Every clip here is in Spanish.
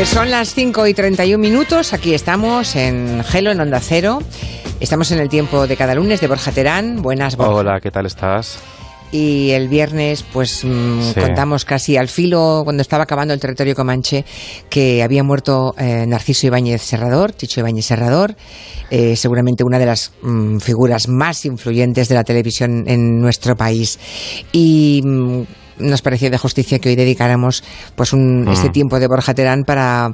Pues son las 5 y 31 minutos. Aquí estamos en Gelo, en Onda Cero. Estamos en el tiempo de cada lunes de Borja Terán. Buenas, Borja. Hola, ¿qué tal estás? y el viernes pues mm, contamos casi al filo cuando estaba acabando el territorio comanche que había muerto eh, Narciso Ibáñez Serrador, Chicho Ibáñez Serrador, eh, seguramente una de las mm, figuras más influyentes de la televisión en nuestro país y mm, nos parecía de justicia que hoy dedicáramos pues un, este tiempo de Borja Terán para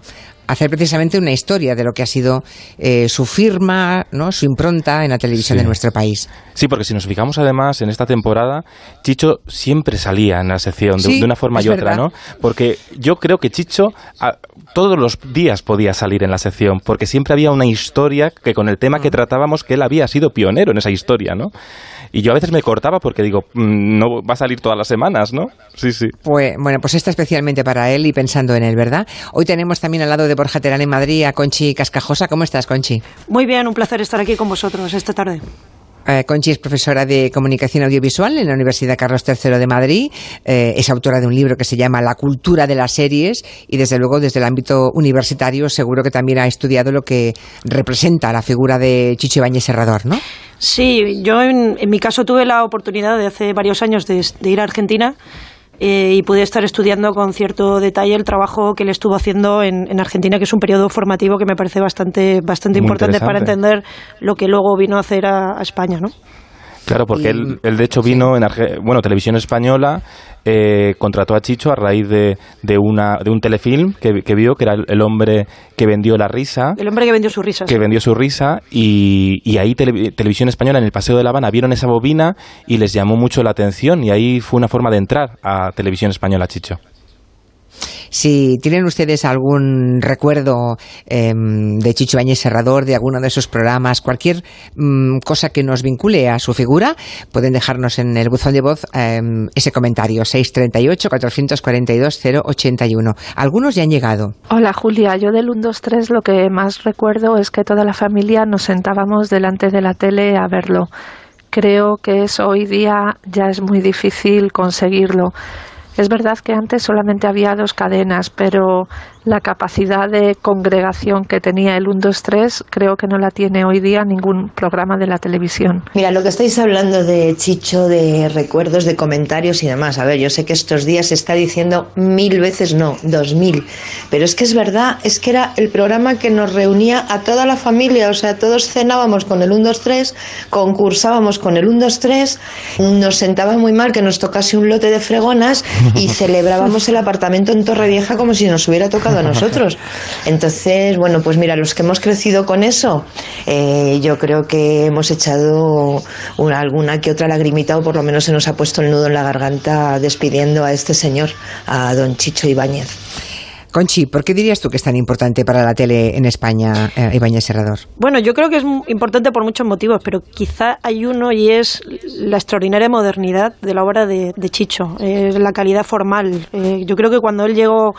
hacer precisamente una historia de lo que ha sido eh, su firma, ¿no? su impronta en la televisión de nuestro país. Sí, porque si nos fijamos además en esta temporada, Chicho siempre salía en la sección de, una forma y otra, ¿no? Porque yo creo que Chicho todos los días podía salir en la sección, porque siempre había una historia que con el tema que tratábamos que él había sido pionero en esa historia, ¿no? Y yo a veces me cortaba porque digo, mm, no va a salir todas las semanas, ¿no? Sí, sí. Pues, bueno, pues está especialmente para él y pensando en él, ¿verdad? Hoy tenemos también al lado de Borja Terán en Madrid a Conchi Cascajosa. ¿Cómo estás, Conchi? Muy bien, un placer estar aquí con vosotros esta tarde. Eh, Conchi es profesora de comunicación audiovisual en la Universidad Carlos III de Madrid. Eh, es autora de un libro que se llama La cultura de las series y desde luego desde el ámbito universitario seguro que también ha estudiado lo que representa la figura de Chicho Ibáñez Serrador, ¿no? Sí, yo en, mi caso tuve la oportunidad de hace varios años de ir a Argentina eh, y pude estar estudiando con cierto detalle el trabajo que él estuvo haciendo en, Argentina, que es un periodo formativo que me parece bastante, bastante importante para entender lo que luego vino a hacer a, a España, ¿no? Claro, porque él, él, de hecho vino en bueno, Televisión Española, eh, contrató a Chicho a raíz de, de, una, de un telefilm que, que, vio, que era el, hombre que vendió la risa. El hombre que vendió su risa. Que vendió su risa y, y ahí Televisión Española en el Paseo de La Habana vieron esa bobina y les llamó mucho la atención y ahí fue una forma de entrar a Televisión Española, Chicho. Si tienen ustedes algún recuerdo em, de Chicho Bañez Serrador, de alguno de esos programas, cualquier mm, cosa que nos vincule a su figura, pueden dejarnos en el buzón de voz em, ese comentario, 638-442-081. Algunos ya han llegado. Hola Julia, yo del 123 lo que más recuerdo es que toda la familia nos sentábamos delante de la tele a verlo. Creo que eso hoy día ya es muy difícil conseguirlo. Es verdad que antes solamente había dos cadenas, pero la capacidad de congregación que tenía el 123 creo que no la tiene hoy día ningún programa de la televisión. Mira, lo que estáis hablando de Chicho, de recuerdos, de comentarios y demás, a ver, yo sé que estos días se está diciendo mil veces no, dos mil, pero es que es verdad, es que era el programa que nos reunía a toda la familia, o sea, todos cenábamos con el 123, concursábamos con el 123, nos sentaba muy mal que nos tocase un lote de fregonas y celebrábamos el apartamento en Torrevieja como si nos hubiera tocado a nosotros. Entonces, bueno, pues mira, los que hemos crecido con eso, eh, yo creo que hemos echado una, alguna que otra lagrimita o por lo menos se nos ha puesto el nudo en la garganta despidiendo a este señor, a don Chicho Ibáñez. Conchi, ¿por qué dirías tú que es tan importante para la tele en España, eh, Ibáñez Serrador? Bueno, yo creo que es importante por muchos motivos, pero quizá hay uno y es la extraordinaria modernidad de la obra de, Chicho, la calidad formal. Eh, yo creo que cuando él llegó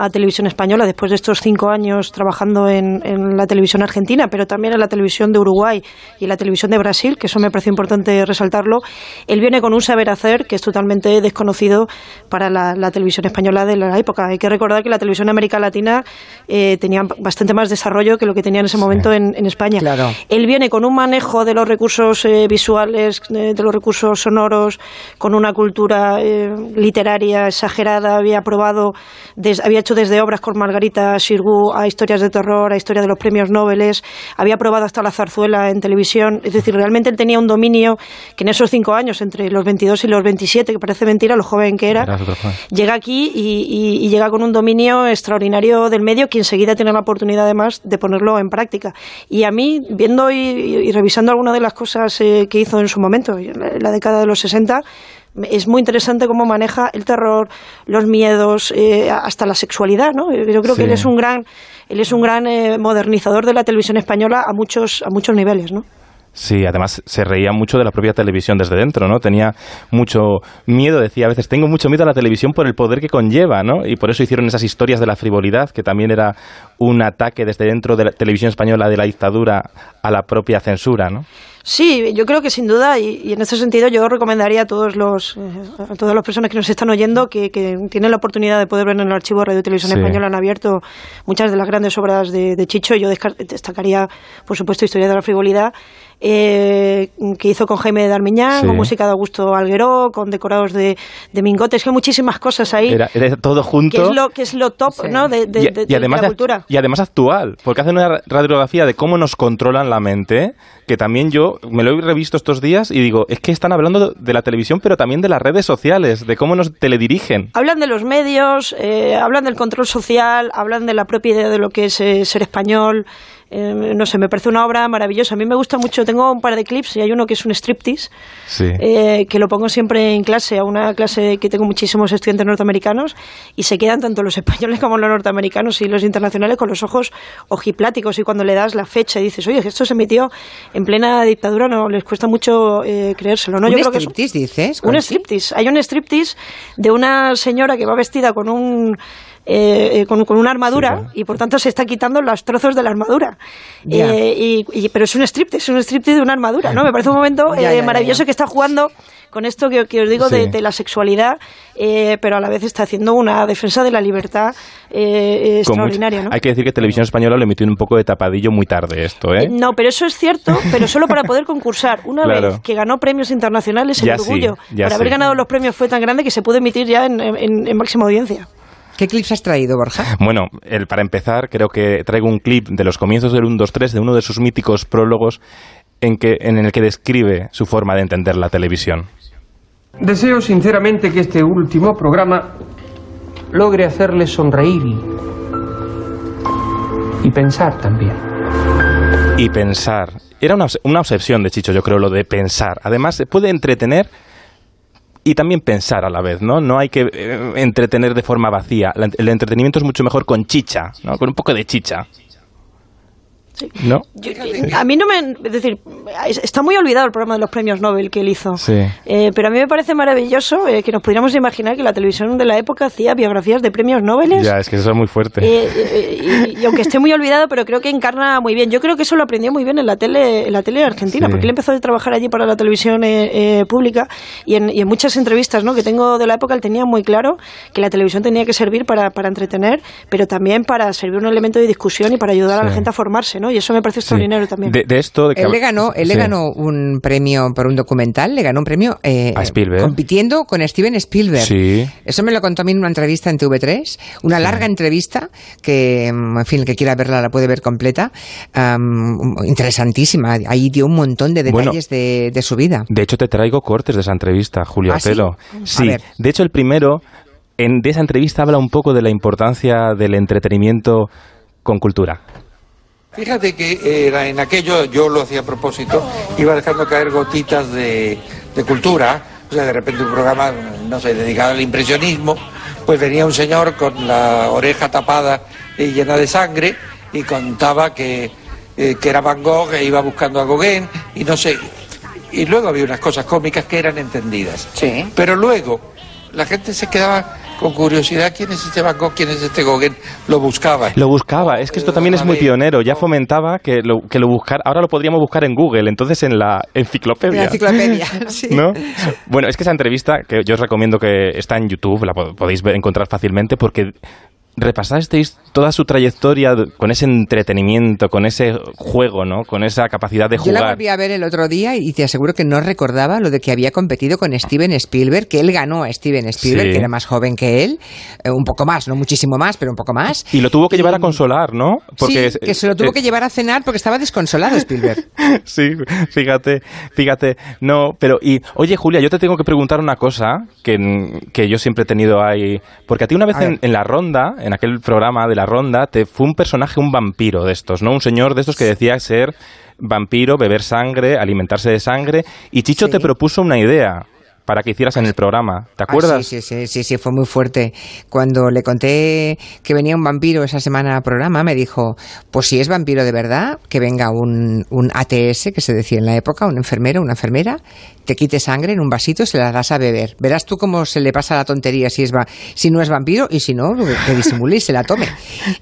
a Televisión Española después de estos cinco años trabajando en, la televisión argentina, pero también en la televisión de Uruguay y en la televisión de Brasil, que eso me parece importante resaltarlo. Él viene con un saber hacer que es totalmente desconocido para la, televisión española de la época. Hay que recordar que la televisión de América Latina eh, tenía bastante más desarrollo que lo que tenía en ese momento en, España. Él viene con un manejo de los recursos eh, visuales, eh, de los recursos sonoros, con una cultura literaria exagerada, había probado, había hecho desde obras con Margarita Sirgu a historias de terror, a historia de los premios Nobel, había probado hasta la zarzuela en televisión, es decir, realmente él tenía un dominio que en esos cinco años, entre los 22 y los 27, que parece mentira lo joven que era, llega aquí y, llega con un dominio extraordinario del medio que enseguida tiene la oportunidad además de ponerlo en práctica. Y a mí, viendo y, revisando algunas de las cosas eh, que hizo en su momento, en la década de los 60, es muy interesante cómo maneja el terror, los miedos, eh, hasta la sexualidad, ¿no? Yo creo que él es un gran, él es un gran eh, modernizador de la televisión española a muchos, a muchos niveles, ¿no? Sí, además se reía mucho de la propia televisión desde dentro, ¿no? Tenía mucho miedo, decía a veces, tengo mucho miedo a la televisión por el poder que conlleva, ¿no? Y por eso hicieron esas historias de la frivolidad, que también era un ataque desde dentro de la televisión española de la dictadura a la propia censura, ¿no? Sí, yo creo que sin duda, y, en ese sentido yo recomendaría a todos los eh, a todas las personas que nos están oyendo que, tienen la oportunidad de poder ver en el archivo de Radio Televisión Española han abierto muchas de las grandes obras de, de Chicho. Yo destacaría, por supuesto, Historia de la frivolidad eh, que hizo con Jaime de Darmiñán, con música de Augusto Algueró, con decorados de, de Mingotes, que hay muchísimas cosas ahí. Era, todo junto. Que es lo, que es lo top ¿no? de, de, además la cultura. y además actual, porque hace una radiografía de cómo nos controlan la mente, que también yo me lo he revisto estos días y digo, es que están hablando de la televisión, pero también de las redes sociales, de cómo nos teledirigen. Hablan de los medios, eh, hablan del control social, hablan de la propia idea de lo que es eh, ser español. Eh, no sé, me parece una obra maravillosa. A mí me gusta mucho, tengo un par de clips y hay uno que es un striptease, eh, que lo pongo siempre en clase, a una clase que tengo muchísimos estudiantes norteamericanos y se quedan tanto los españoles como los norteamericanos y los internacionales con los ojos ojipláticos y cuando le das la fecha y dices, oye, esto se emitió en plena dictadura, no les cuesta mucho eh, creérselo. ¿no? ¿Un striptease dices? Un striptease. Hay un striptease de una señora que va vestida con un eh, eh, con, una armadura y por tanto se está quitando los trozos de la armadura. Eh, y, pero es un striptease, es un striptease de una armadura, ¿no? Me parece un momento maravilloso que está jugando con esto que, os digo de, la sexualidad, pero a la vez está haciendo una defensa de la libertad extraordinaria. ¿no? Hay que decir que Televisión Española le emitió un poco de tapadillo muy tarde esto, ¿eh? no, pero eso es cierto, pero solo para poder concursar. Una vez que ganó premios internacionales, el orgullo para haber ganado los premios fue tan grande que se puede emitir ya en máxima audiencia. ¿Qué clips has traído, Borja? Bueno, el, para empezar, creo que traigo un clip de los comienzos del 1, 2, 3, de uno de sus míticos prólogos en, que, en el que describe su forma de entender la televisión. Deseo sinceramente que este último programa logre hacerle sonreír y, pensar también. Y pensar. Era una, una obsesión de Chicho, yo creo, lo de pensar. Además, se puede entretener y también pensar a la vez, ¿no? No hay que eh, entretener de forma vacía. el entretenimiento es mucho mejor con chicha, ¿no? Con un poco de chicha. ¿No? a mí no me. Es decir, está muy olvidado el programa de los premios Nobel que él hizo. Eh, pero a mí me parece maravilloso eh, que nos pudiéramos imaginar que la televisión de la época hacía biografías de premios Nobel. Ya, es que eso es muy fuerte. Eh, y, aunque esté muy olvidado, pero creo que encarna muy bien. Yo creo que eso lo aprendió muy bien en la tele, en la tele argentina, porque él empezó a trabajar allí para la televisión pública y en, y en, muchas entrevistas ¿no? que tengo de la época él tenía muy claro que la televisión tenía que servir para, para entretener, pero también para servir un elemento de discusión y para ayudar a la gente a formarse, ¿no? Y eso me parece extraordinario también. De, esto... De que... Él le ganó, él le ganó un premio por un documental, le ganó un premio... Eh, a Spielberg. Compitiendo con Steven Spielberg. Sí. Eso me lo contó a mí en una entrevista en TV3, una larga entrevista que, mm, en fin, el que quiera verla la puede ver completa. interesantísima. Ahí dio un montón de detalles de, su vida. De hecho, te traigo cortes de esa entrevista, Julio ¿Ah, Pelo. Sí, de hecho, el primero... En, de esa entrevista habla un poco de la importancia del entretenimiento con cultura. Fíjate que era en aquello, yo lo hacía a propósito, iba dejando caer gotitas de, cultura, o sea, de repente un programa, no sé, dedicado al impresionismo, pues venía un señor con la oreja tapada y llena de sangre y contaba que, eh, que era Van Gogh e iba buscando a Gauguin y no sé. Y luego había unas cosas cómicas que eran entendidas. Sí. Pero luego la gente se quedaba con curiosidad quién es este Van Gogh, quién es este Gauguin, lo buscaba. Lo buscaba, es que esto también es muy pionero, ya fomentaba que lo, que lo buscar, ahora lo podríamos buscar en Google, entonces en la enciclopedia. La enciclopedia, sí. ¿No? Bueno, es que esa entrevista, que yo os recomiendo que está en YouTube, la podéis encontrar fácilmente, porque repasasteis toda su trayectoria con ese entretenimiento, con ese juego, ¿no? Con esa capacidad de jugar. Yo la volví a ver el otro día y te aseguro que no recordaba lo de que había competido con Steven Spielberg, que él ganó a Steven Spielberg, que era más joven que él, eh, un poco más, no muchísimo más, pero un poco más. Y lo tuvo que llevar a consolar, ¿no? Porque sí, que se lo tuvo que llevar a cenar porque estaba desconsolado Spielberg. sí, fíjate, fíjate. No, pero y oye Julia, yo te tengo que preguntar una cosa que, que yo siempre he tenido ahí, porque a ti una vez en, en la ronda en aquel programa de la ronda, te fue un personaje, un vampiro de estos, ¿no? Un señor de estos que decía ser vampiro, beber sangre, alimentarse de sangre, y Chicho te propuso una idea para que hicieras en el programa. ¿Te acuerdas? sí, sí, sí, sí, fue muy fuerte. Cuando le conté que venía un vampiro esa semana al programa, me dijo, pues si es vampiro de verdad, que venga un, un ATS, que se decía en la época, un enfermero, una enfermera, te quite sangre en un vasito y se la das a beber. Verás tú cómo se le pasa la tontería si, es si no es vampiro y si no, que disimule y se la tome.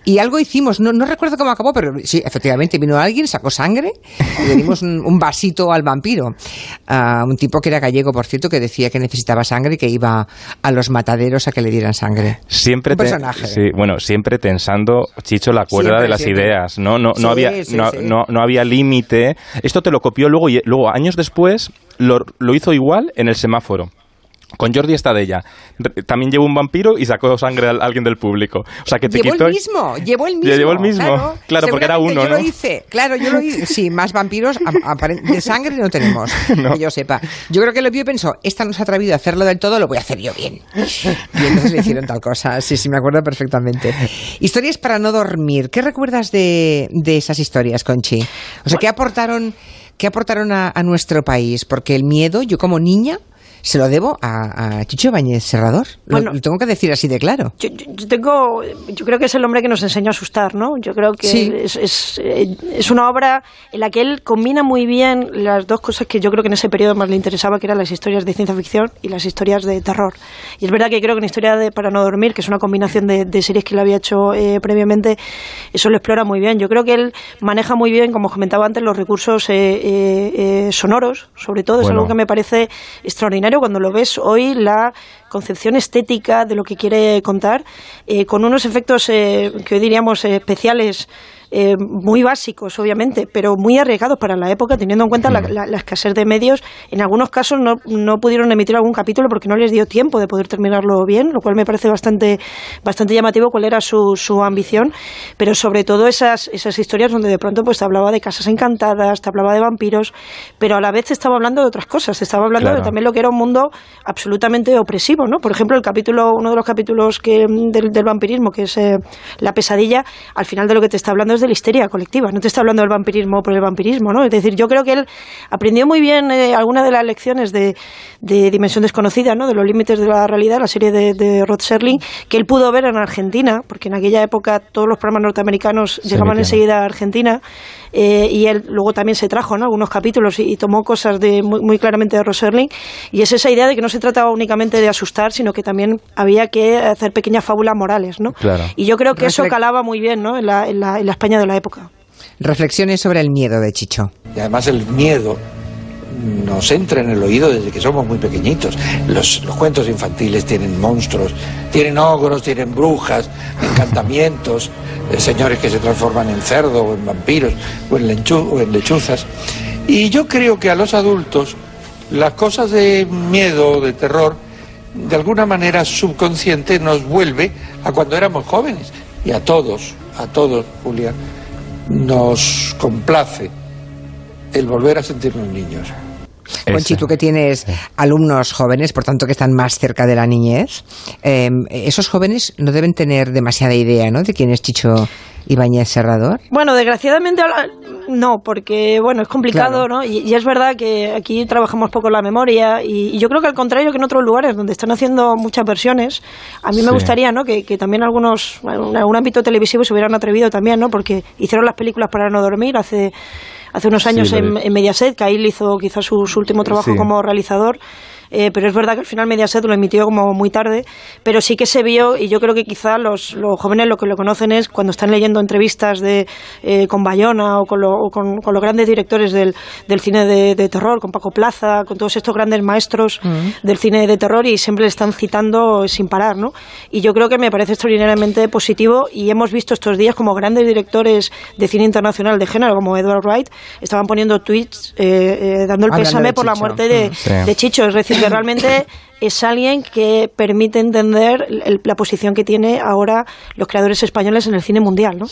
Y algo hicimos, no, no recuerdo cómo acabó, pero sí, efectivamente vino alguien, sacó sangre y le dimos un, vasito al vampiro. a un tipo que era gallego, por cierto, que decía que necesitaba sangre y que iba a los mataderos a que le dieran sangre. Siempre un personaje. sí, bueno, siempre tensando, Chicho, la cuerda de las ideas. No, no, no había, no, no, no había límite. Esto te lo copió luego y luego años después lo, lo hizo igual en el semáforo. Con Jordi Estadella. También llevó un vampiro y sacó sangre a alguien del público. O sea, que te llevó el mismo, llevó el mismo. Llevó el mismo. Claro, porque era uno, yo lo hice, claro, yo lo hice. Sí, más vampiros de sangre no tenemos, que yo sepa. Yo creo que lo vio y pensó, esta no se ha atrevido a hacerlo del todo, lo voy a hacer yo bien. Y entonces le hicieron tal cosa. Sí, sí, me acuerdo perfectamente. Historias para no dormir. ¿Qué recuerdas de, de esas historias, Conchi? O sea, ¿qué aportaron, qué aportaron a nuestro país? Porque el miedo, yo como niña se lo debo a, Chicho Bañez Serrador. Bueno, lo, tengo que decir así de claro. Yo, tengo, yo creo que es el hombre que nos enseñó a asustar, ¿no? Yo creo que es, es, una obra en la que él combina muy bien las dos cosas que yo creo que en ese periodo más le interesaba, que eran las historias de ciencia ficción y las historias de terror. Y es verdad que creo que una historia de Para no dormir, que es una combinación de, series que él había hecho eh, previamente, eso lo explora muy bien. Yo creo que él maneja muy bien, como comentaba antes, los recursos eh, eh, sonoros, sobre todo. Es algo que me parece extraordinario cuando lo ves hoy, la concepción estética de lo que quiere contar, eh, con unos efectos eh, que hoy diríamos eh, especiales eh, muy básicos, obviamente, pero muy arriesgados para la época, teniendo en cuenta la, mm. escasez de medios. En algunos casos no, no, pudieron emitir algún capítulo porque no les dio tiempo de poder terminarlo bien, lo cual me parece bastante, bastante llamativo cuál era su, su ambición, pero sobre todo esas, esas historias donde de pronto pues te hablaba de casas encantadas, te hablaba de vampiros, pero a la vez te estaba hablando de otras cosas, te estaba hablando de también lo que era un mundo absolutamente opresivo, ¿no? Por ejemplo, el capítulo, uno de los capítulos que, del, del vampirismo, que es eh, La pesadilla, al final de lo que te está hablando de la histeria colectiva, no te está hablando del vampirismo por el vampirismo, ¿no? Es decir, yo creo que él aprendió muy bien eh, algunas de las lecciones de, Dimensión Desconocida, ¿no? De los límites de la realidad, la serie de, Rod Serling, que él pudo ver en Argentina, porque en aquella época todos los programas norteamericanos llegaban enseguida a Argentina, eh, y él luego también se trajo ¿no? algunos capítulos y, tomó cosas de, muy, claramente de Rod Serling, y es esa idea de que no se trataba únicamente de asustar, sino que también había que hacer pequeñas fábulas morales, ¿no? Y yo creo que eso calaba muy bien, ¿no? En la, en la, en la España de la época. Reflexiones sobre el miedo de Chicho. Y además el miedo nos entra en el oído desde que somos muy pequeñitos. Los, cuentos infantiles tienen monstruos, tienen ogros, tienen brujas, encantamientos, eh, señores que se transforman en cerdo o en vampiros o en, o en lechuzas. Y yo creo que a los adultos las cosas de miedo, de terror, de alguna manera subconsciente nos vuelve a cuando éramos jóvenes. Y a todos, a todos, Julián, nos complace el volver a sentirnos niños. Conchi, tú que tienes alumnos jóvenes, por tanto que están más cerca de la niñez, em, esos jóvenes no deben tener demasiada idea ¿no? de quién es Chicho Ibáñez Serrador? Bueno, desgraciadamente no, porque bueno, es complicado, ¿no? Y, es verdad que aquí trabajamos poco la memoria y, yo creo que al contrario que en otros lugares donde están haciendo muchas versiones, a mí me gustaría, ¿no? Que, también algunos, en algún ámbito televisivo se hubieran atrevido también, ¿no? Porque hicieron las películas para no dormir hace hace unos años en, Mediaset, que ahí hizo quizás su, último trabajo como realizador. Eh, pero es verdad que al final Mediaset lo emitió como muy tarde, pero sí que se vio y yo creo que quizá los, los jóvenes lo que lo conocen es cuando están leyendo entrevistas de, eh, con Bayona o, con, con, los grandes directores del, del cine de, terror, con Paco Plaza, con todos estos grandes maestros del cine de terror y siempre le están citando sin parar, ¿no? Y yo creo que me parece extraordinariamente positivo y hemos visto estos días como grandes directores de cine internacional de género como Edward Wright estaban poniendo tweets eh, dando el pésame por la muerte de, mm. de Chicho, es decir, que realmente es alguien que permite entender la posición que tiene ahora los creadores españoles en el cine mundial. ¿no?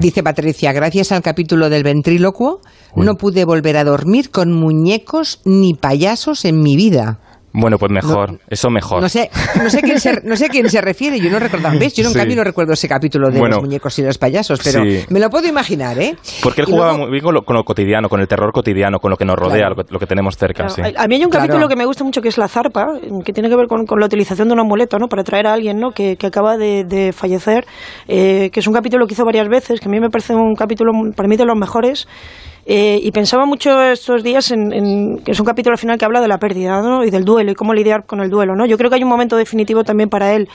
Dice Patricia, gracias al capítulo del ventrílocuo, no pude volver a dormir con muñecos ni payasos en mi vida. Bueno, pues mejor, eso mejor. No sé, no sé, quién se, no sé quién se refiere, yo no recuerdo, ¿ves? Yo nunca no recuerdo ese capítulo de los muñecos y los payasos, pero me lo puedo imaginar, ¿eh? Porque él jugaba muy bien con lo, cotidiano, con el terror cotidiano, con lo que nos rodea, lo, que, tenemos cerca, sí. A mí hay un capítulo que me gusta mucho que es La Zarpa, que tiene que ver con, la utilización de un amuleto, ¿no? Para traer a alguien, ¿no? Que, acaba de, fallecer, eh, que es un capítulo que hizo varias veces, que a mí me parece un capítulo, para mí, de los mejores, eh, y pensaba mucho estos días en, que es un capítulo al final que habla de la pérdida ¿no? y del duelo y cómo lidiar con el duelo. ¿no? Yo creo que hay un momento definitivo también para él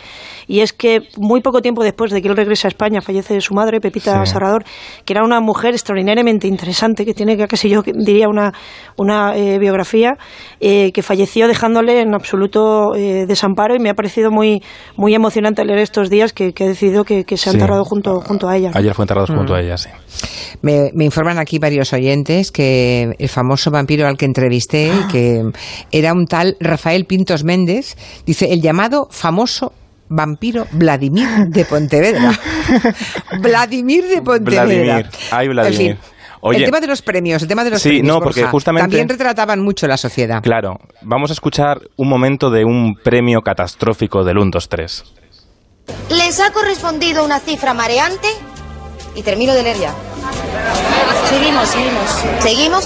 y es que muy poco tiempo después de que él regrese a España fallece su madre, Pepita Serrador, que era una mujer extraordinariamente interesante, que tiene casi yo diría una, una eh, biografía, eh, que falleció dejándole en absoluto desamparo y me ha parecido muy, muy emocionante leer estos días que, he decidido que, se ha enterrado junto, junto a ella. Ayer fue enterrado junto a mm. ella, sí. Me, me informan aquí varios oyentes que el famoso vampiro al que entrevisté, que era un tal Rafael Pintos Méndez, dice el llamado famoso vampiro Vladimir de Pontevedra. Vladimir de Pontevedra. Vladimir. Ay, Vladimir. el tema de los premios, el tema de los sí, premios, no, porque justamente también retrataban mucho la sociedad. Claro, vamos a escuchar un momento de un premio catastrófico del 1 2 3. Les ha correspondido una cifra mareante y termino de leer ya. Seguimos, seguimos. Seguimos.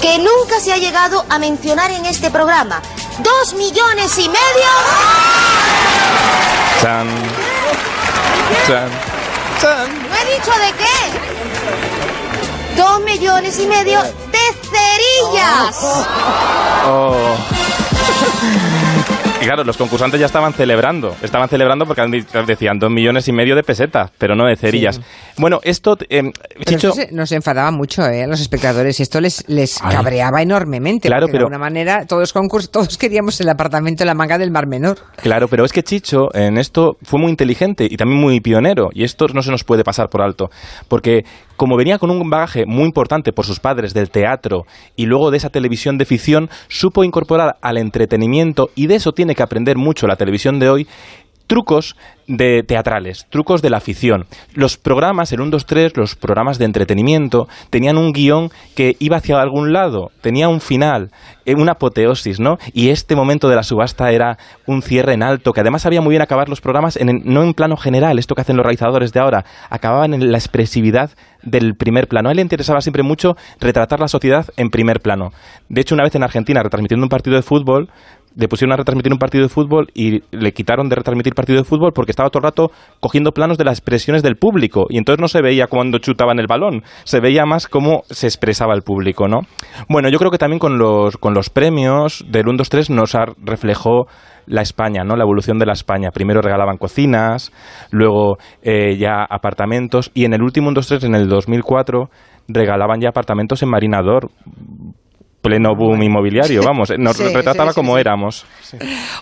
Que nunca se ha llegado a mencionar en este programa. Dos millones y medio. Chan. Chan. Chan. ¿No he dicho de qué? Dos millones y medio de cerillas. Oh. Y claro, los concursantes ya estaban celebrando. Estaban celebrando porque decían dos millones y medio de pesetas, pero no de cerillas. Bueno, esto... Eh, Chicho... nos enfadaba mucho eh, a los espectadores. Esto les, les cabreaba enormemente. Claro, pero... De alguna manera, todos, todos queríamos el apartamento en la manga del Mar Menor. Claro, pero es que Chicho en esto fue muy inteligente y también muy pionero. Y esto no se nos puede pasar por alto. Porque como venía con un bagaje muy importante por sus padres del teatro y luego de esa televisión de ficción, supo incorporar al entretenimiento y de eso tiene que aprender mucho la televisión de hoy trucos de teatrales, trucos de la afición. Los programas, el 1, 2, 3, los programas de entretenimiento, tenían un guion que iba hacia algún lado, tenía un final, eh, una apoteosis, ¿no? Y este momento de la subasta era un cierre en alto, que además sabía muy bien acabar los programas en, no en plano general, esto que hacen los realizadores de ahora, acababan en la expresividad del primer plano. A él le interesaba siempre mucho retratar la sociedad en primer plano. De hecho, una vez en Argentina, retransmitiendo un partido de fútbol, le pusieron a retransmitir un partido de fútbol y le quitaron de retransmitir partido de fútbol porque estaba todo el rato cogiendo planos de las expresiones del público y entonces no se veía cuando chutaban el balón, se veía más cómo se expresaba el público, ¿no? Bueno, yo creo que también con los, con los premios del 1, 2, 3 nos reflejó la España, ¿no? La evolución de la España. Primero regalaban cocinas, luego eh, ya apartamentos y en el último 1, 2, 3, en el 2004, regalaban ya apartamentos en Marinador pleno boom inmobiliario, vamos, nos retrataba como éramos.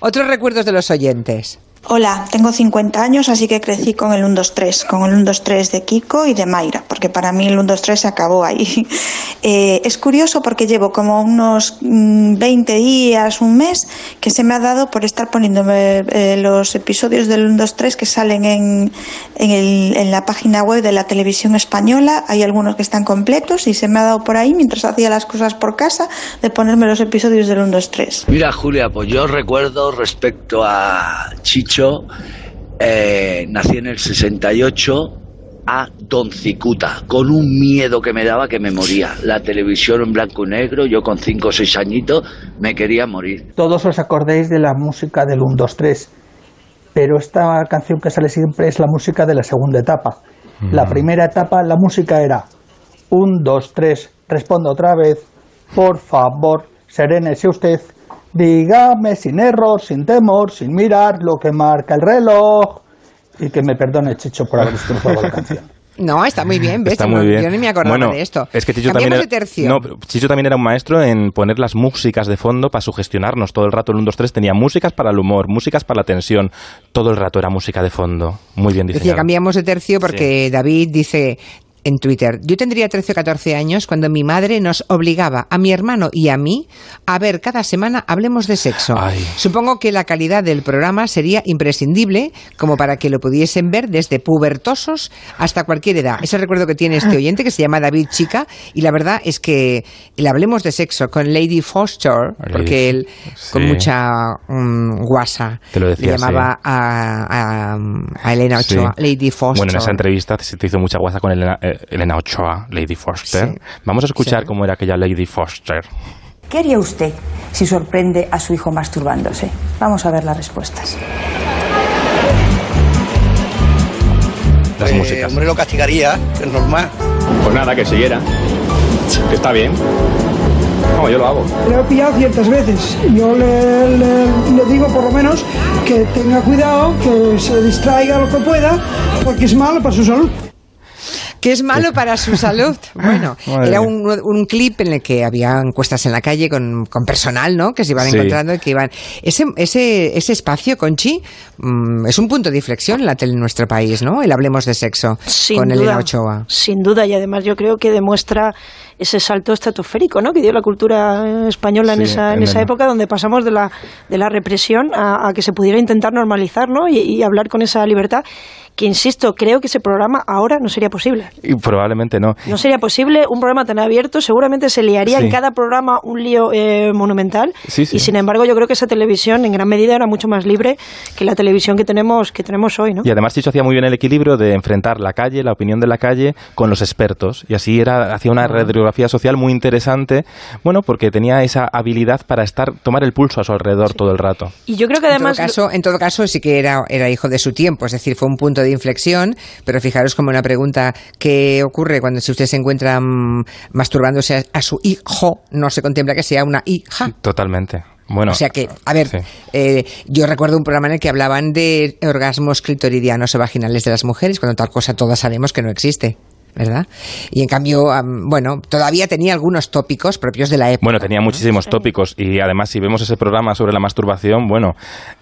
Otros recuerdos de los oyentes. Hola, tengo 50 años, así que crecí con el 1-2-3, con el 1-2-3 de Kiko y de Mayra, porque para mí el 1-2-3 se acabó ahí. Eh, es curioso porque llevo como unos 20 mm, días, un mes, que se me ha dado por estar poniéndome eh, los episodios del 1-2-3 que salen en, en, la página web de la televisión española. Hay algunos que están completos y se me ha dado por ahí, mientras hacía las cosas por casa, de ponerme los episodios del 1-2-3. Mira, Julia, pues yo recuerdo respecto a Chicho eh, nací en el 68 a Don Cicuta, con un miedo que me daba que me moría. La televisión en blanco y negro, yo con 5 o 6 añitos me quería morir. Todos os acordéis de la música del 1, 2, 3, pero esta canción que sale siempre es la música de la segunda etapa. La primera etapa, la música era 1, 2, 3, responda otra vez, por favor, serénese usted, Dígame sin error, sin temor, sin mirar lo que marca el reloj. Y que me perdone Chicho por haber destrozado la canción. No, está muy bien, ¿ves? Está muy bien. Yo ni me acordaba de esto. Es que Chicho también, era, no, Chicho también era un maestro en poner las músicas de fondo para sugestionarnos todo el rato. El 1, 2, 3 tenía músicas para el humor, músicas para la tensión. Todo el rato era música de fondo. Muy bien diseñado. Decía, cambiamos de tercio porque David dice, en Twitter. Yo tendría 13 o 14 años cuando mi madre nos obligaba a mi hermano y a mí a ver cada semana Hablemos de Sexo. Supongo que la calidad del programa sería imprescindible como para que lo pudiesen ver desde pubertosos hasta cualquier edad. Ese recuerdo que tiene este oyente que se llama David Chica y la verdad es que el Hablemos de Sexo con Lady Foster, porque él con mucha um, guasa le llamaba a, Elena Ochoa, Lady Foster. Bueno, en esa entrevista se te hizo mucha guasa con Elena, eh, Elena Ochoa, Lady Foster. Vamos a escuchar cómo era aquella Lady Foster. ¿Qué haría usted si sorprende a su hijo masturbándose? Vamos a ver las respuestas. Las pues, músicas. hombre lo castigaría, es normal. Pues nada, que siguiera. Que está bien. No, yo lo hago. Le he pillado ciertas veces. Yo le, le, digo por lo menos que tenga cuidado, que se distraiga lo que pueda, porque es malo para su salud que es malo para su salud. Bueno, era un, clip en el que había encuestas en la calle con, personal, ¿no? Que se iban encontrando y que iban... Ese, ese, ese espacio, Conchi, mm, es un punto de inflexión en la tele en nuestro país, ¿no? El Hablemos de Sexo con Elena Ochoa. Sin duda, y además yo creo que demuestra ese salto estratosférico, ¿no? Que dio la cultura española en esa, en esa época, donde pasamos de la, de la represión a, que se pudiera intentar normalizar, ¿no? y hablar con esa libertad que insisto, creo que ese programa ahora no sería posible. Y probablemente no. No sería posible un programa tan abierto, seguramente se liaría en cada programa un lío eh, monumental. y sin embargo, yo creo que esa televisión en gran medida era mucho más libre que la televisión que tenemos, que tenemos hoy. ¿no? Y además Chicho hacía muy bien el equilibrio de enfrentar la calle, la opinión de la calle, con los expertos. Y así era, hacía una radiografía social muy interesante, bueno, porque tenía esa habilidad para estar, tomar el pulso a su alrededor todo el rato. Y yo creo que además. En todo caso, en todo caso sí que era, era hijo de su tiempo, es decir, fue un punto de inflexión, pero fijaros como una pregunta, ¿qué ocurre cuando si usted se encuentra mm, masturbándose a, su hijo, no se contempla que sea una hija? Totalmente. Bueno, o sea que, a ver, eh, yo recuerdo un programa en el que hablaban de orgasmos clitoridianos o vaginales de las mujeres, cuando tal cosa todas sabemos que no existe. ¿Verdad? Y en cambio, bueno, todavía tenía algunos tópicos propios de la época. Bueno, tenía muchísimos tópicos y además si vemos ese programa sobre la masturbación, bueno,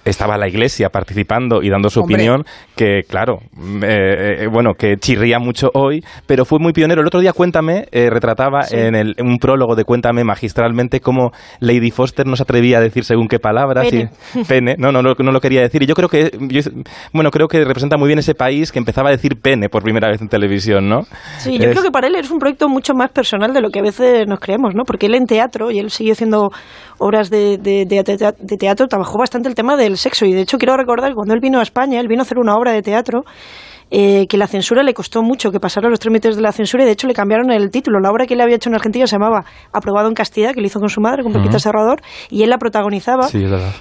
estaba la iglesia participando y dando su opinión, que claro, eh, eh, bueno, que chirría mucho hoy, pero fue muy pionero. El otro día Cuéntame eh, retrataba en, el, un prólogo de Cuéntame magistralmente cómo Lady Foster no se atrevía a decir según qué palabras pene. y pene, no, no, no, lo quería decir. Y yo creo que, bueno, creo que representa muy bien ese país que empezaba a decir pene por primera vez en televisión, ¿no? Sí, yo creo que para él es un proyecto mucho más personal de lo que a veces nos creemos, ¿no? Porque él en teatro, y él siguió haciendo obras de, de, de, teatro, trabajó bastante el tema del sexo. Y de hecho quiero recordar que cuando él vino a España, él vino a hacer una obra de teatro eh, que la censura le costó mucho, que pasaron los trámites de la censura y de hecho le cambiaron el título. La obra que él había hecho en Argentina se llamaba Aprobado en Castilla, que lo hizo con su madre, con Pequita Serrador, y él la protagonizaba.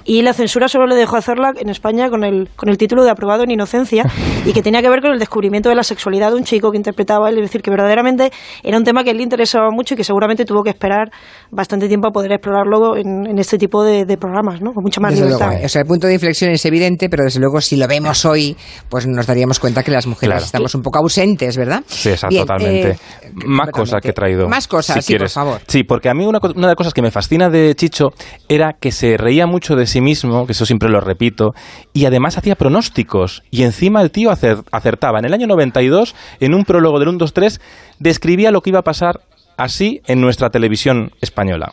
y la censura solo le dejó hacerla en España con el, con el título de Aprobado en Inocencia y que tenía que ver con el descubrimiento de la sexualidad de un chico que interpretaba él, es decir, que verdaderamente era un tema que a él le interesaba mucho y que seguramente tuvo que esperar bastante tiempo a poder explorarlo en, en este tipo de, programas, ¿no? con mucha más libertad. o sea, el punto de inflexión es evidente, pero desde luego si lo vemos hoy, pues nos daríamos cuenta que las mujeres estamos un poco ausentes, ¿verdad? Sí, totalmente. Eh, más cosas que he traído. Más cosas, sí, por favor. Sí, porque a mí una, una de las cosas que me fascina de Chicho era que se reía mucho de sí mismo, que eso siempre lo repito, y además hacía pronósticos. Y encima el tío acertaba. En el año 92, en un prólogo del 1, 2, 3, describía lo que iba a pasar así en nuestra televisión española.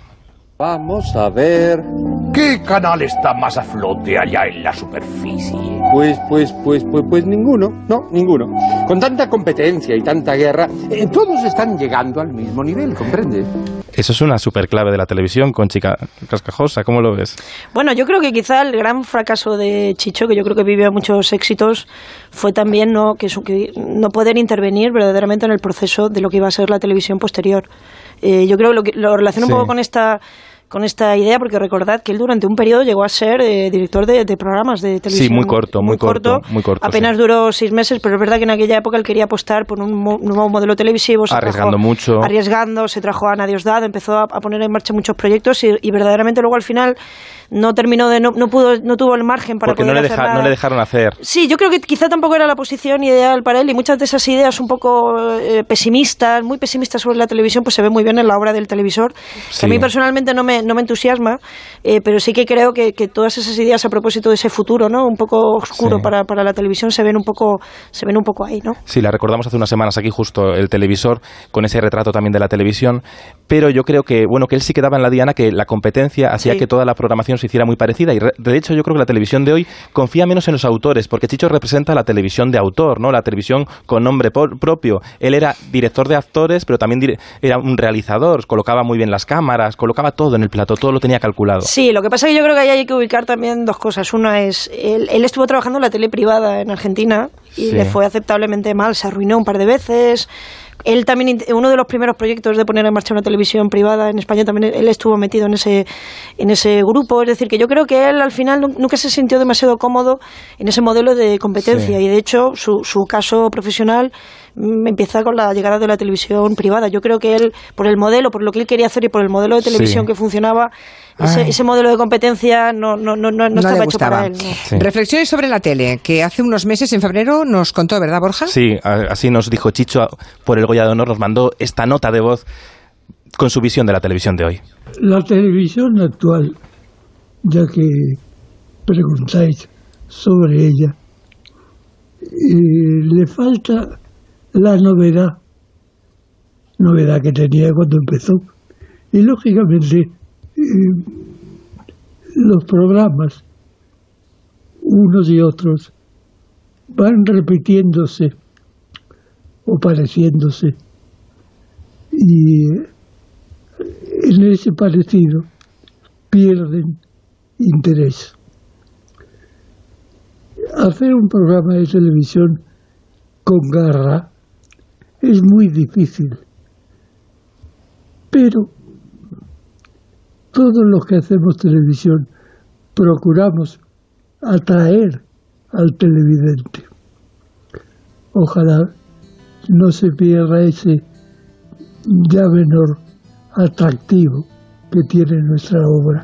Vamos a ver. ¿Qué canal está más a flote allá en la superficie? Pues, pues, pues, pues, pues ninguno. No, ninguno. Con tanta competencia y tanta guerra, eh, todos están llegando al mismo nivel, ¿comprende? Eso es una super clave de la televisión, con Chica Cascajosa. ¿Cómo lo ves? Bueno, yo creo que quizá el gran fracaso de Chicho, que yo creo que vivió muchos éxitos, fue también no, que, que no poder intervenir verdaderamente en el proceso de lo que iba a ser la televisión posterior. Eh, yo creo que lo, que, lo relaciono un poco con esta con esta idea, porque recordad que él durante un periodo llegó a ser eh, director de, programas de televisión. Sí, muy corto, muy, corto, muy corto. Apenas duró seis meses, pero es verdad que en aquella época él quería apostar por un nuevo modelo televisivo. arriesgando mucho. Arriesgando, se trajo a Ana Diosdado, empezó a, poner en marcha muchos proyectos y, verdaderamente luego al final no terminó de no, no pudo no tuvo el margen para porque poder no le, no le dejaron hacer sí yo creo que quizá tampoco era la posición ideal para él y muchas de esas ideas un poco eh, pesimistas muy pesimistas sobre la televisión pues se ve muy bien en la obra del televisor que a mí personalmente no me no me entusiasma, eh, pero sí que creo que, que, todas esas ideas a propósito de ese futuro, ¿no? Un poco oscuro para, para, la televisión se ven un poco se ven un poco ahí, ¿no? Sí, la recordamos hace unas semanas aquí justo el televisor con ese retrato también de la televisión, pero yo creo que bueno que él sí quedaba en la diana que la competencia hacía que toda la programación se hiciera muy parecida y de hecho yo creo que la televisión de hoy confía menos en los autores porque Chicho representa la televisión de autor, ¿no? La televisión con nombre propio. Él era director de actores, pero también era un realizador, colocaba muy bien las cámaras, colocaba todo en el plato, todo lo tenía calculado. Sí, lo que pasa es que yo creo que ahí hay que ubicar también dos cosas. Una es, él, estuvo trabajando en la tele privada en Argentina y le fue aceptablemente mal, se arruinó un par de veces. Él también, uno de los primeros proyectos de poner en marcha una televisión privada en España, también él estuvo metido en ese, en ese grupo. Es decir, que yo creo que él al final nunca se sintió demasiado cómodo en ese modelo de competencia y de hecho su, su caso profesional empieza con la llegada de la televisión privada. Yo creo que él, por el modelo, por lo que él quería hacer y por el modelo de televisión que funcionaba, ese, modelo de competencia no, no, no, no, estaba hecho para él. Reflexiones sobre la tele, que hace unos meses, en febrero, nos contó, ¿verdad, Borja? Sí, así nos dijo Chicho por el Goya de Honor, nos mandó esta nota de voz con su visión de la televisión de hoy. La televisión actual, ya que preguntáis sobre ella, eh, le falta la novedad, novedad que tenía cuando empezó. Y lógicamente los programas, unos y otros, van repitiéndose o pareciéndose. Y en ese parecido pierden interés. Hacer un programa de televisión con garra es muy difícil, pero todos los que hacemos televisión procuramos atraer al televidente. Ojalá no se pierda ese menor atractivo que tiene nuestra obra.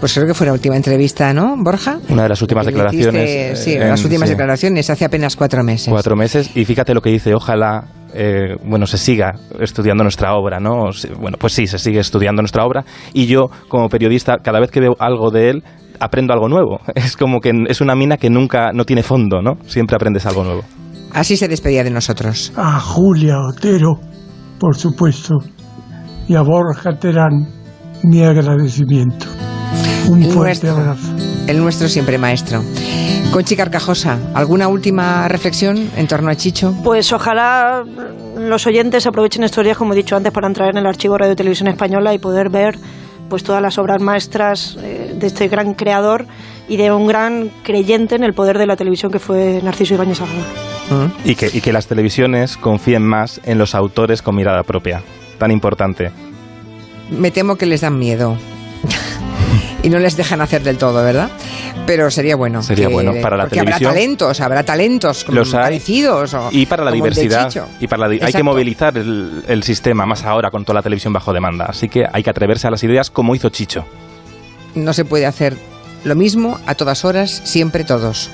Pues creo que fue la última entrevista, ¿no, Borja? Una de las últimas declaraciones. sí, las últimas declaraciones, hace apenas cuatro meses. Cuatro meses, y fíjate lo que dice, ojalá eh, bueno, se siga estudiando nuestra obra, ¿no? Bueno, pues sí, se sigue estudiando nuestra obra y yo, como periodista, cada vez que veo algo de él, aprendo algo nuevo. Es como que es una mina que nunca, no tiene fondo, ¿no? Siempre aprendes algo nuevo. Así se despedía de nosotros. A Julia Otero, por supuesto, y a Borja Terán, mi agradecimiento. Un fuerte abrazo. El nuestro siempre maestro. Conchi Carcajosa, ¿alguna última reflexión en torno a Chicho? Pues ojalá los oyentes aprovechen estos días, como he dicho antes, para entrar en el archivo Radio Televisión Española y poder ver pues todas las obras maestras eh, de este gran creador y de un gran creyente en el poder de la televisión que fue Narciso Ibáñez Serrador. Mm. Y, que, y que las televisiones confíen más en los autores con mirada propia, tan importante. Me temo que les dan miedo y no les dejan hacer del todo, ¿verdad? Pero sería bueno. Sería bueno para la televisión. Habrá talentos, habrá talentos Los parecidos. y para la diversidad. Y para hay que movilizar el, el sistema más ahora con toda la televisión bajo demanda. Así que hay que atreverse a las ideas como hizo Chicho. No se puede hacer lo mismo a todas horas, siempre todos.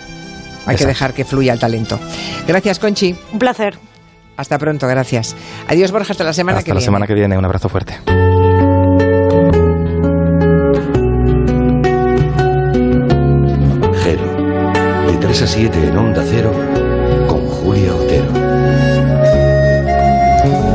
Hay que dejar que fluya el talento. Gracias, Conchi. Un placer. Hasta pronto, gracias. Adiós, Borja, hasta la semana que viene. Hasta la semana que viene, un abrazo fuerte. A 7 en Onda Cero